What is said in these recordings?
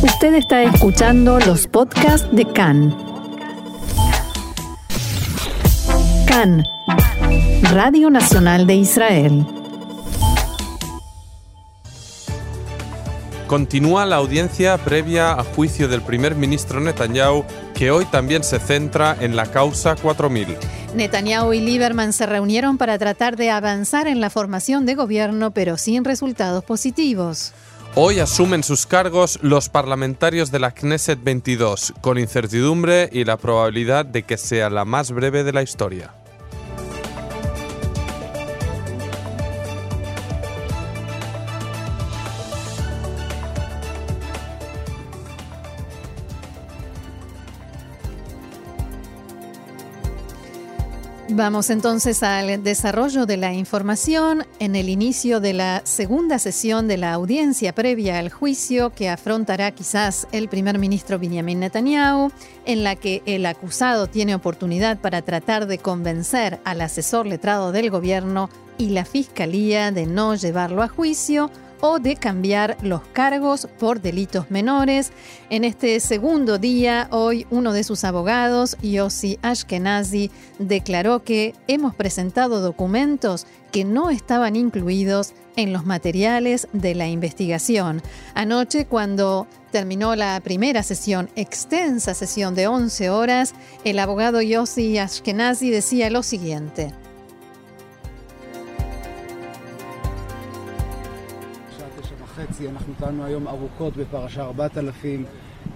Usted está escuchando los podcasts de CAN. CAN, Radio Nacional de Israel. Continúa la audiencia previa a juicio del primer ministro Netanyahu, que hoy también se centra en la causa 4000. Netanyahu y Lieberman se reunieron para tratar de avanzar en la formación de gobierno, pero sin resultados positivos. Hoy asumen sus cargos los parlamentarios de la Knesset 22, con incertidumbre y la probabilidad de que sea la más breve de la historia. Vamos entonces al desarrollo de la información. En el inicio de la segunda sesión de la audiencia previa al juicio que afrontará quizás el primer ministro Benjamin Netanyahu, en la que el acusado tiene oportunidad para tratar de convencer al asesor letrado del gobierno y la fiscalía de no llevarlo a juicio o de cambiar los cargos por delitos menores. En este segundo día, hoy uno de sus abogados, Yossi Ashkenazi, declaró que hemos presentado documentos que no estaban incluidos en los materiales de la investigación. Anoche, cuando terminó la primera sesión, extensa sesión de 11 horas, el abogado Yossi Ashkenazi decía lo siguiente. וחצי, אנחנו טענו היום ארוכות בפרשה 4000,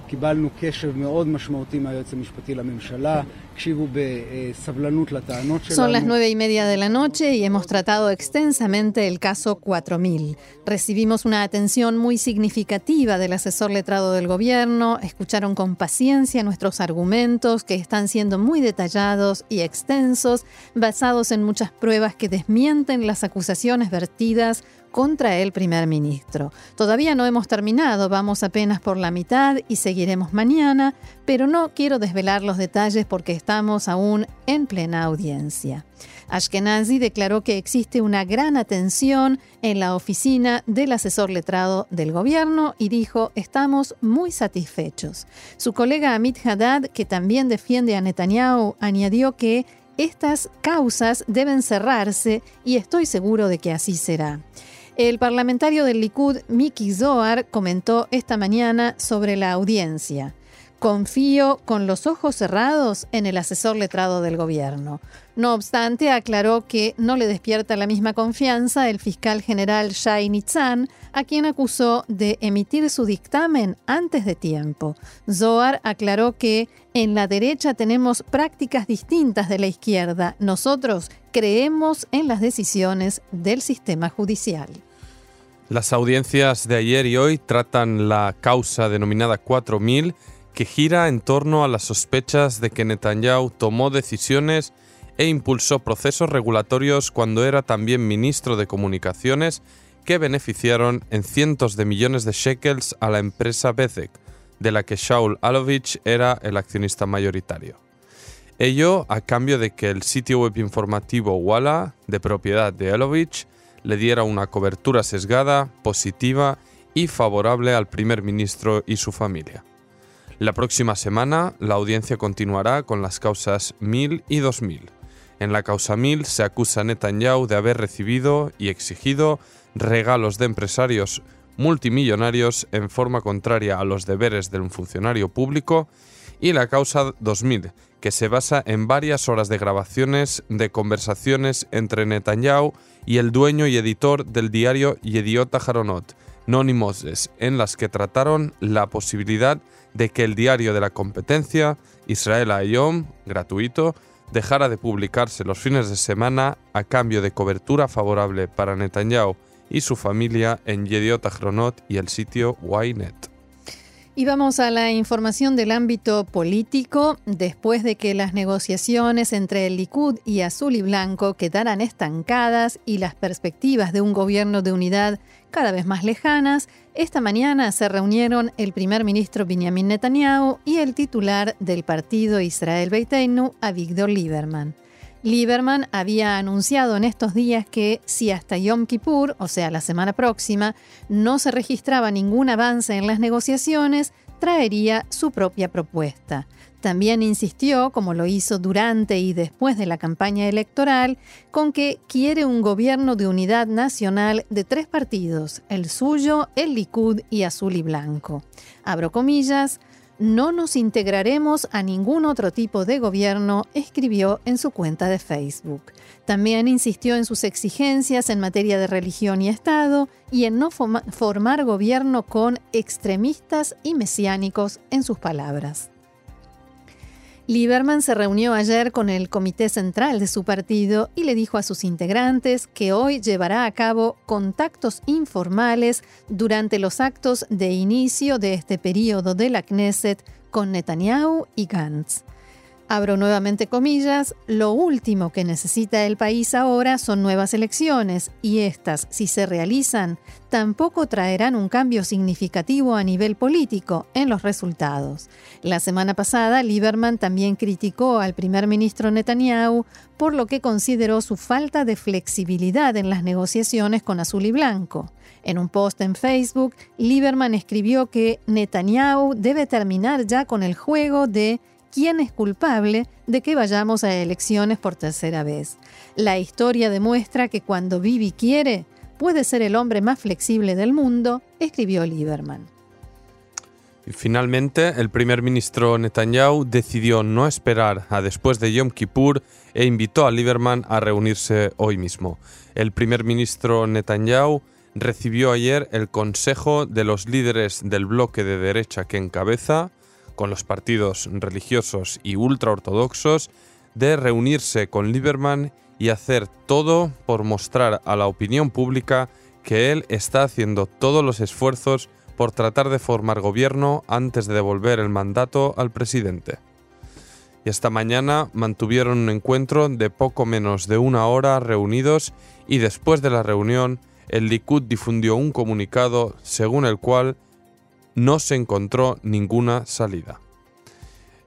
קיבלנו קשב מאוד משמעותי מהיועץ המשפטי לממשלה, הקשיבו בסבלנות לטענות שלנו. Son las nueve y media de la noche y hemos tratado extensamente el caso 4000. Recibimos una atención muy significativa del asesor letrado del gobierno, escucharon con paciencia nuestros argumentos que están siendo muy detallados y extensos, basados en muchas pruebas que desmienten las acusaciones vertidas contra el primer ministro. Todavía no hemos terminado, vamos apenas por la mitad y seguiremos mañana, pero no quiero desvelar los detalles porque estamos aún en plena audiencia. Ashkenazi declaró que existe una gran atención en la oficina del asesor letrado del gobierno y dijo, estamos muy satisfechos. Su colega Amit Haddad, que también defiende a Netanyahu, añadió que estas causas deben cerrarse y estoy seguro de que así será. El parlamentario del Likud, Miki Zohar, comentó esta mañana sobre la audiencia. Confío con los ojos cerrados en el asesor letrado del gobierno. No obstante, aclaró que no le despierta la misma confianza el fiscal general Shai Nitzan, a quien acusó de emitir su dictamen antes de tiempo. Zohar aclaró que en la derecha tenemos prácticas distintas de la izquierda. Nosotros creemos en las decisiones del sistema judicial. Las audiencias de ayer y hoy tratan la causa denominada 4000 que gira en torno a las sospechas de que Netanyahu tomó decisiones e impulsó procesos regulatorios cuando era también ministro de Comunicaciones que beneficiaron en cientos de millones de shekels a la empresa Bezek, de la que Shaul Alovich era el accionista mayoritario. Ello a cambio de que el sitio web informativo Walla, de propiedad de Alovich, le diera una cobertura sesgada, positiva y favorable al primer ministro y su familia. La próxima semana la audiencia continuará con las causas 1000 y 2000. En la causa 1000 se acusa a Netanyahu de haber recibido y exigido regalos de empresarios multimillonarios en forma contraria a los deberes de un funcionario público y la causa 2000, que se basa en varias horas de grabaciones de conversaciones entre Netanyahu y el dueño y editor del diario Yediot Aharonot, En las que trataron la posibilidad de que el diario de la competencia, Israel Ayom, gratuito, dejara de publicarse los fines de semana a cambio de cobertura favorable para Netanyahu y su familia en Yediot Ahronot y el sitio Ynet. Y vamos a la información del ámbito político. Después de que las negociaciones entre el Likud y Azul y Blanco quedaran estancadas y las perspectivas de un gobierno de unidad cada vez más lejanas, esta mañana se reunieron el primer ministro Benjamin Netanyahu y el titular del partido Israel Beiteinu, Avigdor Lieberman. Lieberman había anunciado en estos días que si hasta Yom Kippur, o sea, la semana próxima, no se registraba ningún avance en las negociaciones, traería su propia propuesta. También insistió, como lo hizo durante y después de la campaña electoral, con que quiere un gobierno de unidad nacional de tres partidos, el suyo, el Likud y Azul y Blanco. Abro comillas, no nos integraremos a ningún otro tipo de gobierno, escribió en su cuenta de Facebook. También insistió en sus exigencias en materia de religión y Estado y en no formar gobierno con extremistas y mesiánicos, en sus palabras. Lieberman se reunió ayer con el comité central de su partido y le dijo a sus integrantes que hoy llevará a cabo contactos informales durante los actos de inicio de este periodo de la Knesset con Netanyahu y Gantz. Abro nuevamente comillas, lo último que necesita el país ahora son nuevas elecciones y estas, si se realizan, tampoco traerán un cambio significativo a nivel político en los resultados. La semana pasada, Lieberman también criticó al primer ministro Netanyahu por lo que consideró su falta de flexibilidad en las negociaciones con Azul y Blanco. En un post en Facebook, Lieberman escribió que Netanyahu debe terminar ya con el juego de quién es culpable de que vayamos a elecciones por tercera vez. La historia demuestra que cuando Bibi quiere, puede ser el hombre más flexible del mundo, escribió Lieberman. Finalmente, el primer ministro Netanyahu decidió no esperar a después de Yom Kippur e invitó a Lieberman a reunirse hoy mismo. El primer ministro Netanyahu recibió ayer el consejo de los líderes del bloque de derecha que encabeza, con los partidos religiosos y ultraortodoxos de reunirse con Lieberman y hacer todo por mostrar a la opinión pública que él está haciendo todos los esfuerzos por tratar de formar gobierno antes de devolver el mandato al presidente. Y esta mañana mantuvieron un encuentro de poco menos de una hora reunidos y después de la reunión el Likud difundió un comunicado según el cual no se encontró ninguna salida.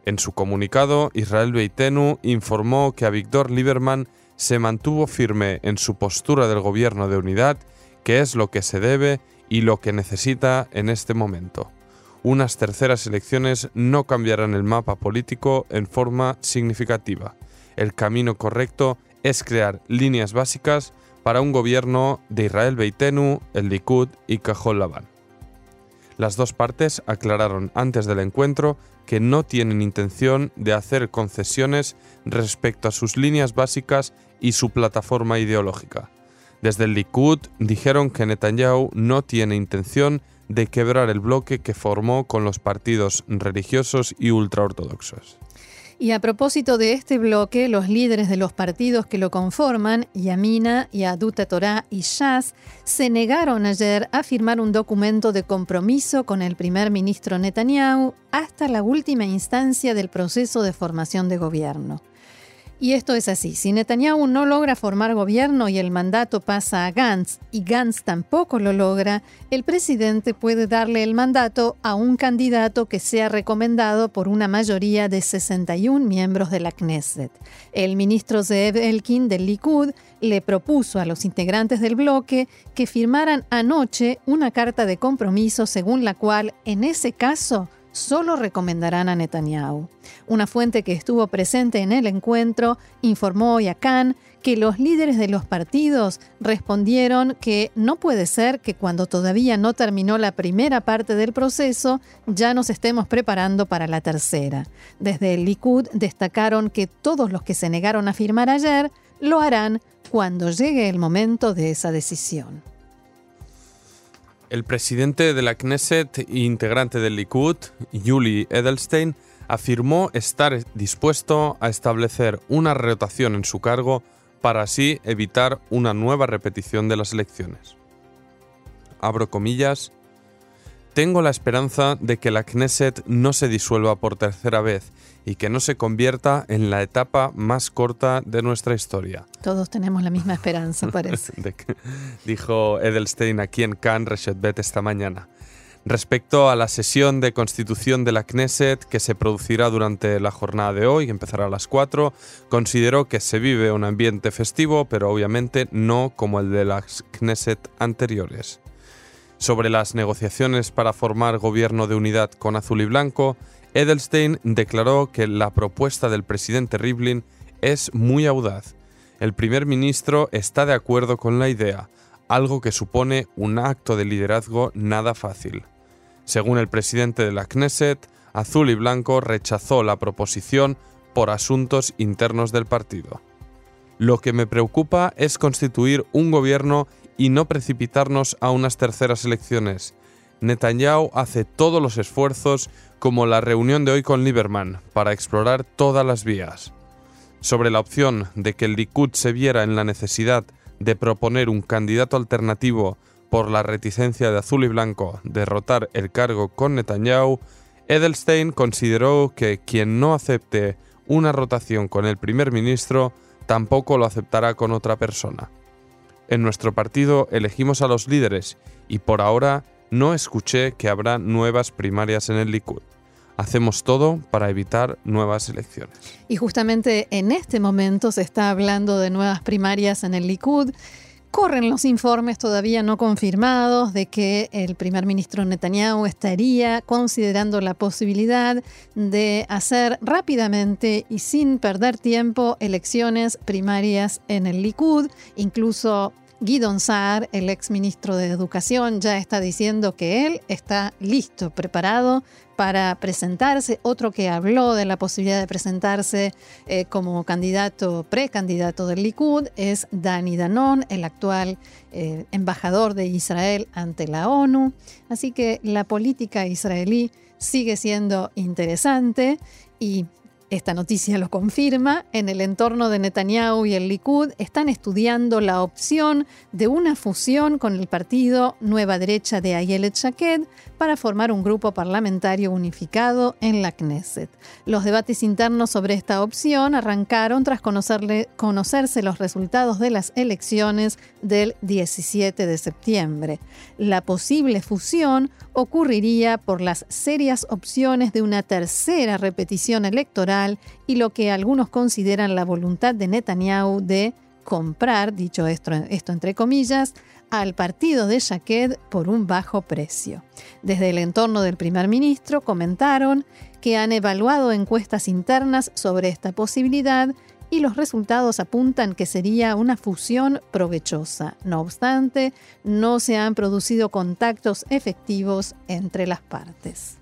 En su comunicado, Israel Beitenu informó que a Víctor Lieberman se mantuvo firme en su postura del gobierno de unidad, que es lo que se debe y lo que necesita en este momento. Unas terceras elecciones no cambiarán el mapa político en forma significativa. El camino correcto es crear líneas básicas para un gobierno de Israel Beitenu, el Likud y Cajol Labán. Las dos partes aclararon antes del encuentro que no tienen intención de hacer concesiones respecto a sus líneas básicas y su plataforma ideológica. Desde el Likud dijeron que Netanyahu no tiene intención de quebrar el bloque que formó con los partidos religiosos y ultraortodoxos. Y a propósito de este bloque, los líderes de los partidos que lo conforman, Yamina, Yaduta Torah y Shas, se negaron ayer a firmar un documento de compromiso con el primer ministro Netanyahu hasta la última instancia del proceso de formación de gobierno. Y esto es así, si Netanyahu no logra formar gobierno y el mandato pasa a Gantz y Gantz tampoco lo logra, el presidente puede darle el mandato a un candidato que sea recomendado por una mayoría de 61 miembros de la Knesset. El ministro Zeev Elkin del Likud le propuso a los integrantes del bloque que firmaran anoche una carta de compromiso según la cual, en ese caso, solo recomendarán a Netanyahu. Una fuente que estuvo presente en el encuentro informó hoy a Khan que los líderes de los partidos respondieron que no puede ser que cuando todavía no terminó la primera parte del proceso ya nos estemos preparando para la tercera. Desde el Likud destacaron que todos los que se negaron a firmar ayer lo harán cuando llegue el momento de esa decisión. El presidente de la Knesset e integrante del Likud, Yuli Edelstein, afirmó estar dispuesto a establecer una rotación en su cargo para así evitar una nueva repetición de las elecciones. Abro comillas, tengo la esperanza de que la Knesset no se disuelva por tercera vez y que no se convierta en la etapa más corta de nuestra historia. Todos tenemos la misma esperanza, parece. dijo Edelstein aquí en Cannes Reshet esta mañana. Respecto a la sesión de constitución de la Knesset que se producirá durante la jornada de hoy, que empezará a las 4, consideró que se vive un ambiente festivo, pero obviamente no como el de las Knesset anteriores. Sobre las negociaciones para formar gobierno de unidad con azul y blanco, Edelstein declaró que la propuesta del presidente Rivlin es muy audaz. El primer ministro está de acuerdo con la idea, algo que supone un acto de liderazgo nada fácil. Según el presidente de la Knesset, Azul y Blanco rechazó la proposición por asuntos internos del partido. Lo que me preocupa es constituir un gobierno y no precipitarnos a unas terceras elecciones. Netanyahu hace todos los esfuerzos, como la reunión de hoy con Lieberman, para explorar todas las vías. Sobre la opción de que el Likud se viera en la necesidad de proponer un candidato alternativo por la reticencia de Azul y Blanco derrotar el cargo con Netanyahu, Edelstein consideró que quien no acepte una rotación con el primer ministro tampoco lo aceptará con otra persona. En nuestro partido elegimos a los líderes y por ahora no escuché que habrá nuevas primarias en el Likud. Hacemos todo para evitar nuevas elecciones. Y justamente en este momento se está hablando de nuevas primarias en el Likud. Corren los informes todavía no confirmados de que el primer ministro Netanyahu estaría considerando la posibilidad de hacer rápidamente y sin perder tiempo elecciones primarias en el Likud, incluso Guidon Saar, el ex ministro de Educación, ya está diciendo que él está listo, preparado para presentarse. Otro que habló de la posibilidad de presentarse eh, como candidato, precandidato del Likud, es Dani Danon, el actual eh, embajador de Israel ante la ONU. Así que la política israelí sigue siendo interesante y esta noticia lo confirma. En el entorno de Netanyahu y el Likud están estudiando la opción de una fusión con el partido Nueva Derecha de Ayelet Shaked para formar un grupo parlamentario unificado en la Knesset. Los debates internos sobre esta opción arrancaron tras conocerse los resultados de las elecciones del 17 de septiembre. La posible fusión ocurriría por las serias opciones de una tercera repetición electoral y lo que algunos consideran la voluntad de Netanyahu de comprar, dicho esto, esto entre comillas, al partido de Shaked por un bajo precio. Desde el entorno del primer ministro comentaron que han evaluado encuestas internas sobre esta posibilidad y los resultados apuntan que sería una fusión provechosa. No obstante, no se han producido contactos efectivos entre las partes.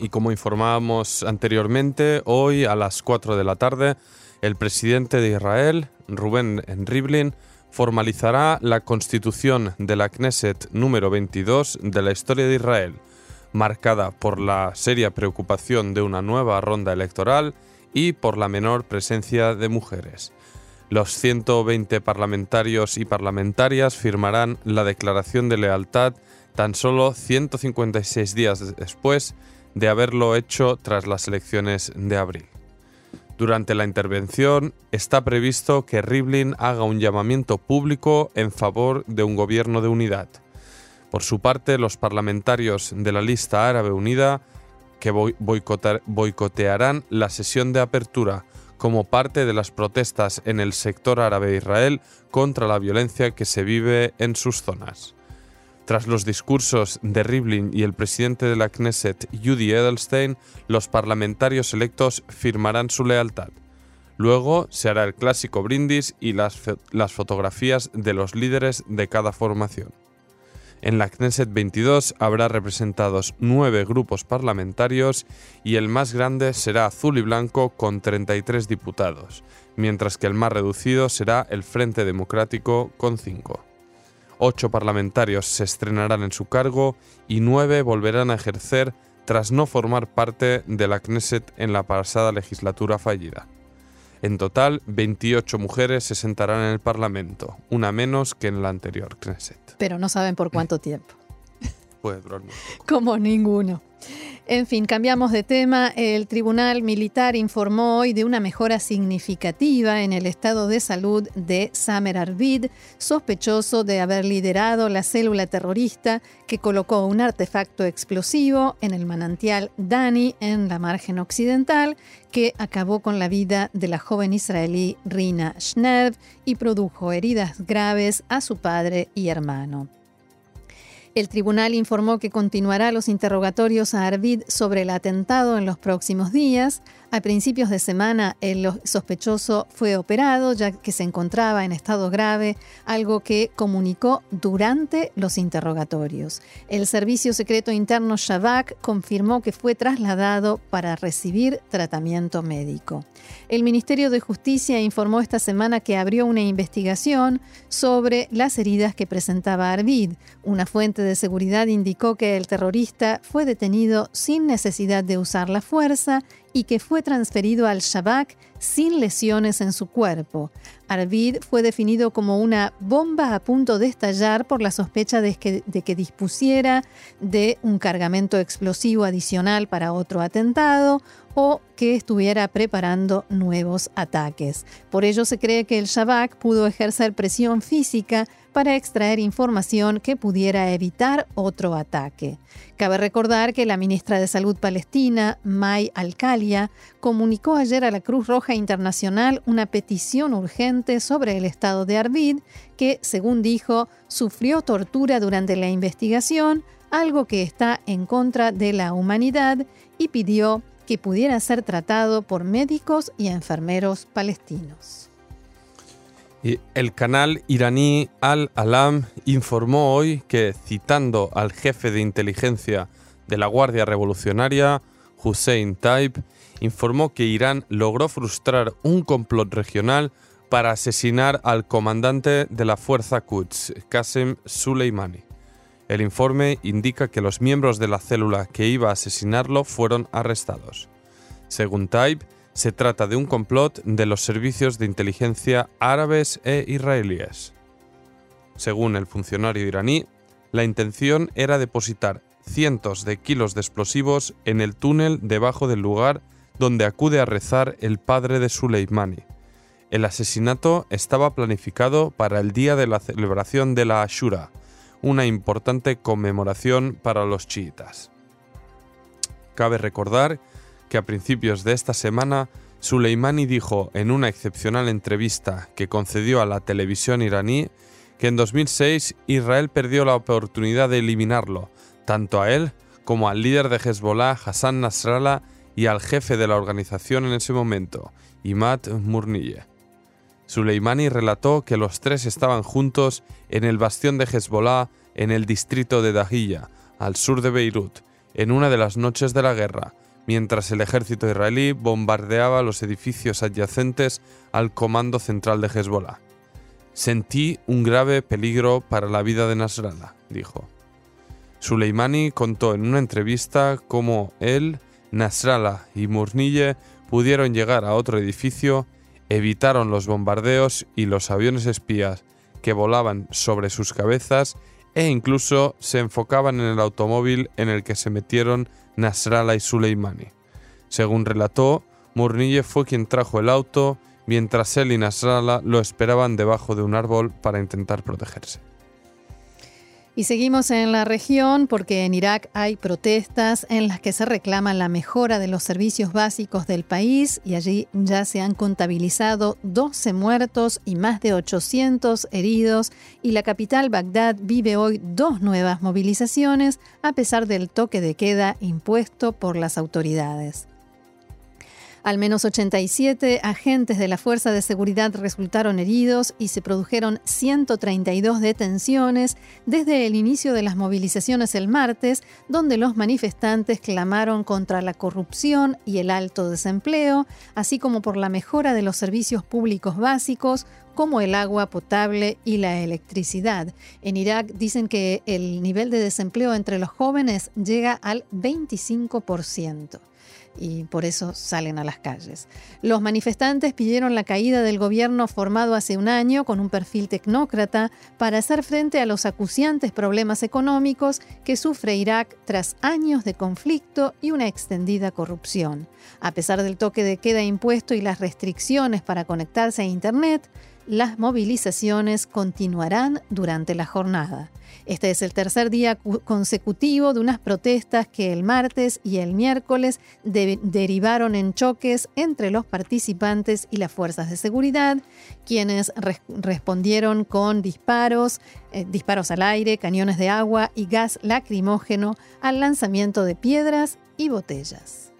Y como informábamos anteriormente, hoy a las 4 de la tarde, el presidente de Israel, Rubén Rivlin, formalizará la constitución de la Knesset número 22 de la historia de Israel, marcada por la seria preocupación de una nueva ronda electoral y por la menor presencia de mujeres. Los 120 parlamentarios y parlamentarias firmarán la declaración de lealtad tan solo 156 días después de haberlo hecho tras las elecciones de abril. Durante la intervención está previsto que Rivlin haga un llamamiento público en favor de un gobierno de unidad. Por su parte, los parlamentarios de la lista árabe unida que boicotearán la sesión de apertura como parte de las protestas en el sector árabe de Israel contra la violencia que se vive en sus zonas. Tras los discursos de Rivlin y el presidente de la Knesset, Judy Edelstein, los parlamentarios electos firmarán su lealtad. Luego se hará el clásico brindis y las, las fotografías de los líderes de cada formación. En la Knesset 22 habrá representados nueve grupos parlamentarios y el más grande será azul y blanco con 33 diputados, mientras que el más reducido será el Frente Democrático con 5. Ocho parlamentarios se estrenarán en su cargo y nueve volverán a ejercer tras no formar parte de la Knesset en la pasada legislatura fallida. En total, 28 mujeres se sentarán en el Parlamento, una menos que en la anterior Knesset. Pero no saben por cuánto tiempo. Puede durar Como ninguno. En fin, cambiamos de tema. El Tribunal Militar informó hoy de una mejora significativa en el estado de salud de Samer Arvid, sospechoso de haber liderado la célula terrorista que colocó un artefacto explosivo en el manantial Dani en la margen occidental, que acabó con la vida de la joven israelí Rina Schnev y produjo heridas graves a su padre y hermano. El tribunal informó que continuará los interrogatorios a Arvid sobre el atentado en los próximos días. A principios de semana, el sospechoso fue operado ya que se encontraba en estado grave, algo que comunicó durante los interrogatorios. El Servicio Secreto Interno Shabak confirmó que fue trasladado para recibir tratamiento médico. El Ministerio de Justicia informó esta semana que abrió una investigación sobre las heridas que presentaba Arvid. Una fuente de seguridad indicó que el terrorista fue detenido sin necesidad de usar la fuerza y que fue transferido al Shabak sin lesiones en su cuerpo. Arvid fue definido como una bomba a punto de estallar por la sospecha de que, de que, dispusiera de un cargamento explosivo adicional para otro atentado o que estuviera preparando nuevos ataques. Por ello se cree que el Shabak pudo ejercer presión física para extraer información que pudiera evitar otro ataque. Cabe recordar que la ministra de Salud palestina, May Alcalia, comunicó ayer a la Cruz Roja Internacional una petición urgente sobre el estado de Arvid, que, según dijo, sufrió tortura durante la investigación, algo que está en contra de la humanidad, y pidió que pudiera ser tratado por médicos y enfermeros palestinos. El canal iraní Al-Alam informó hoy que, citando al jefe de inteligencia de la Guardia Revolucionaria, Hussein Taib, informó que Irán logró frustrar un complot regional para asesinar al comandante de la fuerza Quds, Qasem Soleimani. El informe indica que los miembros de la célula que iba a asesinarlo fueron arrestados. Según Taib, se trata de un complot de los servicios de inteligencia árabes e israelíes. Según el funcionario iraní, la intención era depositar cientos de kilos de explosivos en el túnel debajo del lugar donde acude a rezar el padre de Soleimani. El asesinato estaba planificado para el día de la celebración de la Ashura, una importante conmemoración para los chiitas. Cabe recordar que a principios de esta semana Soleimani dijo en una excepcional entrevista que concedió a la televisión iraní que en 2006 Israel perdió la oportunidad de eliminarlo, tanto a él como al líder de Hezbollah Hassan Nasrallah y al jefe de la organización en ese momento, Imad Murnille. Soleimani relató que los tres estaban juntos en el bastión de Hezbollah en el distrito de Dahiya, al sur de Beirut, en una de las noches de la guerra, mientras el ejército israelí bombardeaba los edificios adyacentes al comando central de Hezbollah. Sentí un grave peligro para la vida de Nasrallah, dijo. Soleimani contó en una entrevista cómo él, Nasrallah y Murnille pudieron llegar a otro edificio, evitaron los bombardeos y los aviones espías que volaban sobre sus cabezas e incluso se enfocaban en el automóvil en el que se metieron Nasrallah y Suleimani. Según relató, Murnille fue quien trajo el auto, mientras él y Nasrallah lo esperaban debajo de un árbol para intentar protegerse. Y seguimos en la región porque en Irak hay protestas en las que se reclama la mejora de los servicios básicos del país y allí ya se han contabilizado 12 muertos y más de 800 heridos y la capital Bagdad vive hoy dos nuevas movilizaciones a pesar del toque de queda impuesto por las autoridades. Al menos 87 agentes de la Fuerza de Seguridad resultaron heridos y se produjeron 132 detenciones desde el inicio de las movilizaciones el martes, donde los manifestantes clamaron contra la corrupción y el alto desempleo, así como por la mejora de los servicios públicos básicos como el agua potable y la electricidad. En Irak dicen que el nivel de desempleo entre los jóvenes llega al 25%. Y por eso salen a las calles. Los manifestantes pidieron la caída del gobierno formado hace un año con un perfil tecnócrata para hacer frente a los acuciantes problemas económicos que sufre Irak tras años de conflicto y una extendida corrupción. A pesar del toque de queda impuesto y las restricciones para conectarse a Internet, las movilizaciones continuarán durante la jornada. Este es el tercer día consecutivo de unas protestas que el martes y el miércoles derivaron en choques entre los participantes y las fuerzas de seguridad, quienes respondieron con disparos, eh, disparos al aire, cañones de agua y gas lacrimógeno al lanzamiento de piedras y botellas.